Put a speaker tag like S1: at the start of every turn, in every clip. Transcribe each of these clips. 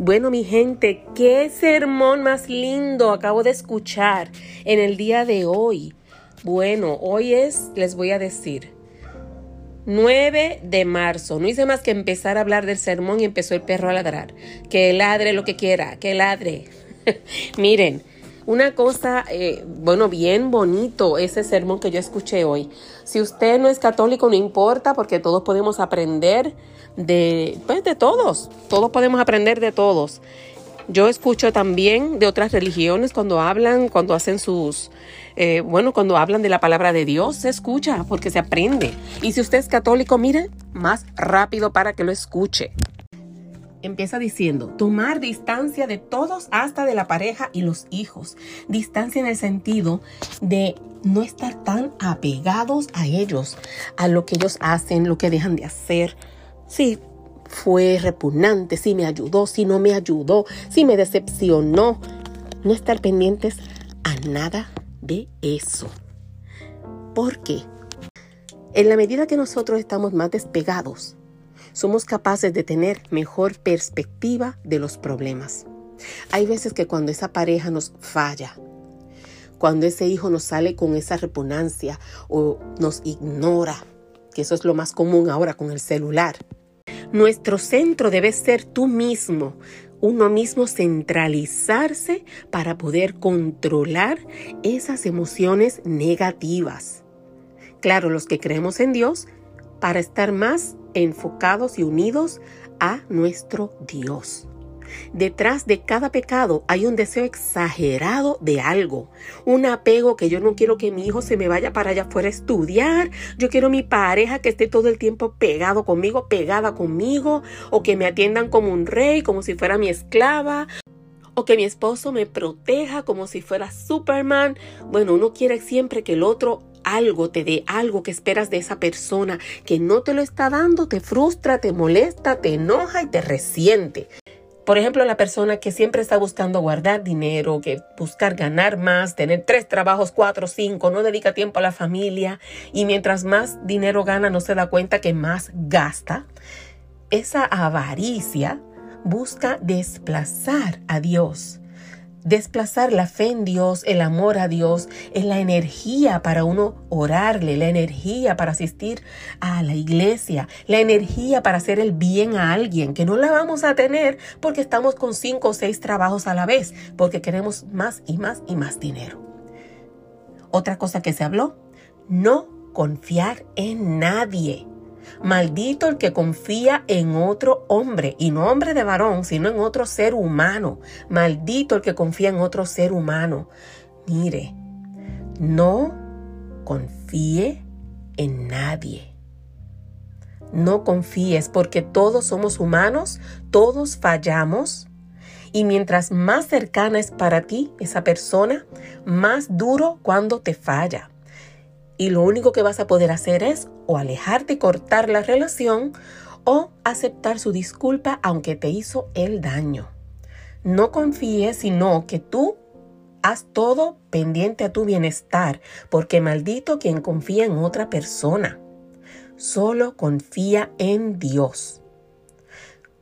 S1: Bueno, mi gente, qué sermón más lindo acabo de escuchar en el día de hoy. Bueno, hoy es, les voy a decir, 9 de marzo. No hice más que empezar a hablar del sermón y empezó el perro a ladrar. Que ladre lo que quiera, que ladre. Miren, una cosa, eh, bueno, bien bonito ese sermón que yo escuché hoy. Si usted no es católico, no importa, porque todos podemos aprender de, pues, de todos. Todos podemos aprender de todos. Yo escucho también de otras religiones cuando hablan, cuando hacen sus, eh, bueno, cuando hablan de la palabra de Dios, se escucha porque se aprende. Y si usted es católico, mire, más rápido para que lo escuche empieza diciendo, tomar distancia de todos hasta de la pareja y los hijos. Distancia en el sentido de no estar tan apegados a ellos, a lo que ellos hacen, lo que dejan de hacer. Si fue repugnante, si me ayudó, si no me ayudó, si me decepcionó. No estar pendientes a nada de eso. ¿Por qué? En la medida que nosotros estamos más despegados somos capaces de tener mejor perspectiva de los problemas. Hay veces que cuando esa pareja nos falla, cuando ese hijo nos sale con esa repugnancia o nos ignora, que eso es lo más común ahora con el celular, nuestro centro debe ser tú mismo, uno mismo centralizarse para poder controlar esas emociones negativas. Claro, los que creemos en Dios, para estar más enfocados y unidos a nuestro Dios. Detrás de cada pecado hay un deseo exagerado de algo, un apego que yo no quiero que mi hijo se me vaya para allá afuera a estudiar, yo quiero mi pareja que esté todo el tiempo pegado conmigo, pegada conmigo, o que me atiendan como un rey, como si fuera mi esclava, o que mi esposo me proteja como si fuera Superman. Bueno, uno quiere siempre que el otro algo, te dé algo que esperas de esa persona que no te lo está dando, te frustra, te molesta, te enoja y te resiente. Por ejemplo, la persona que siempre está buscando guardar dinero, que buscar ganar más, tener tres trabajos, cuatro, cinco, no dedica tiempo a la familia y mientras más dinero gana no se da cuenta que más gasta. Esa avaricia busca desplazar a Dios desplazar la fe en Dios, el amor a Dios, en la energía para uno orarle, la energía para asistir a la iglesia, la energía para hacer el bien a alguien, que no la vamos a tener porque estamos con cinco o seis trabajos a la vez, porque queremos más y más y más dinero. Otra cosa que se habló, no confiar en nadie. Maldito el que confía en otro hombre, y no hombre de varón, sino en otro ser humano. Maldito el que confía en otro ser humano. Mire, no confíe en nadie. No confíes porque todos somos humanos, todos fallamos. Y mientras más cercana es para ti esa persona, más duro cuando te falla y lo único que vas a poder hacer es o alejarte y cortar la relación o aceptar su disculpa aunque te hizo el daño. No confíes, sino que tú haz todo pendiente a tu bienestar, porque maldito quien confía en otra persona. Solo confía en Dios.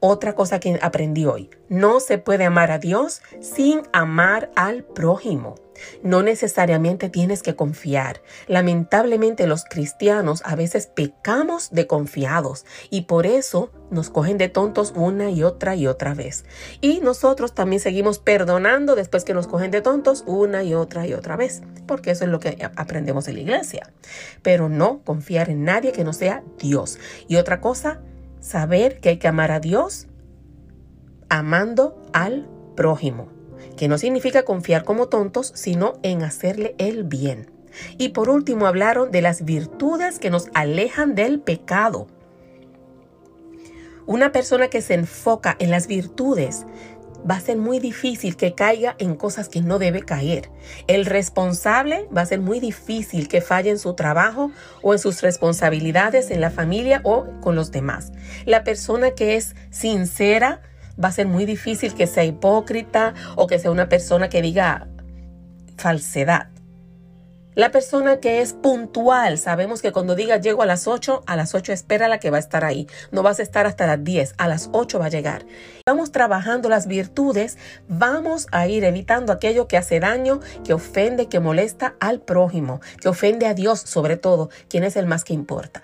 S1: Otra cosa que aprendí hoy, no se puede amar a Dios sin amar al prójimo. No necesariamente tienes que confiar. Lamentablemente los cristianos a veces pecamos de confiados y por eso nos cogen de tontos una y otra y otra vez. Y nosotros también seguimos perdonando después que nos cogen de tontos una y otra y otra vez, porque eso es lo que aprendemos en la iglesia. Pero no confiar en nadie que no sea Dios. Y otra cosa, saber que hay que amar a Dios amando al prójimo que no significa confiar como tontos, sino en hacerle el bien. Y por último hablaron de las virtudes que nos alejan del pecado. Una persona que se enfoca en las virtudes va a ser muy difícil que caiga en cosas que no debe caer. El responsable va a ser muy difícil que falle en su trabajo o en sus responsabilidades en la familia o con los demás. La persona que es sincera va a ser muy difícil que sea hipócrita o que sea una persona que diga falsedad. La persona que es puntual, sabemos que cuando diga llego a las 8, a las 8 espera la que va a estar ahí. No vas a estar hasta las 10, a las 8 va a llegar. Vamos trabajando las virtudes, vamos a ir evitando aquello que hace daño, que ofende, que molesta al prójimo, que ofende a Dios sobre todo, quien es el más que importa.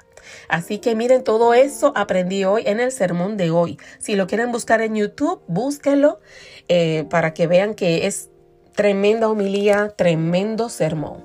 S1: Así que miren, todo eso aprendí hoy en el sermón de hoy. Si lo quieren buscar en YouTube, búsquenlo eh, para que vean que es tremenda homilía, tremendo sermón.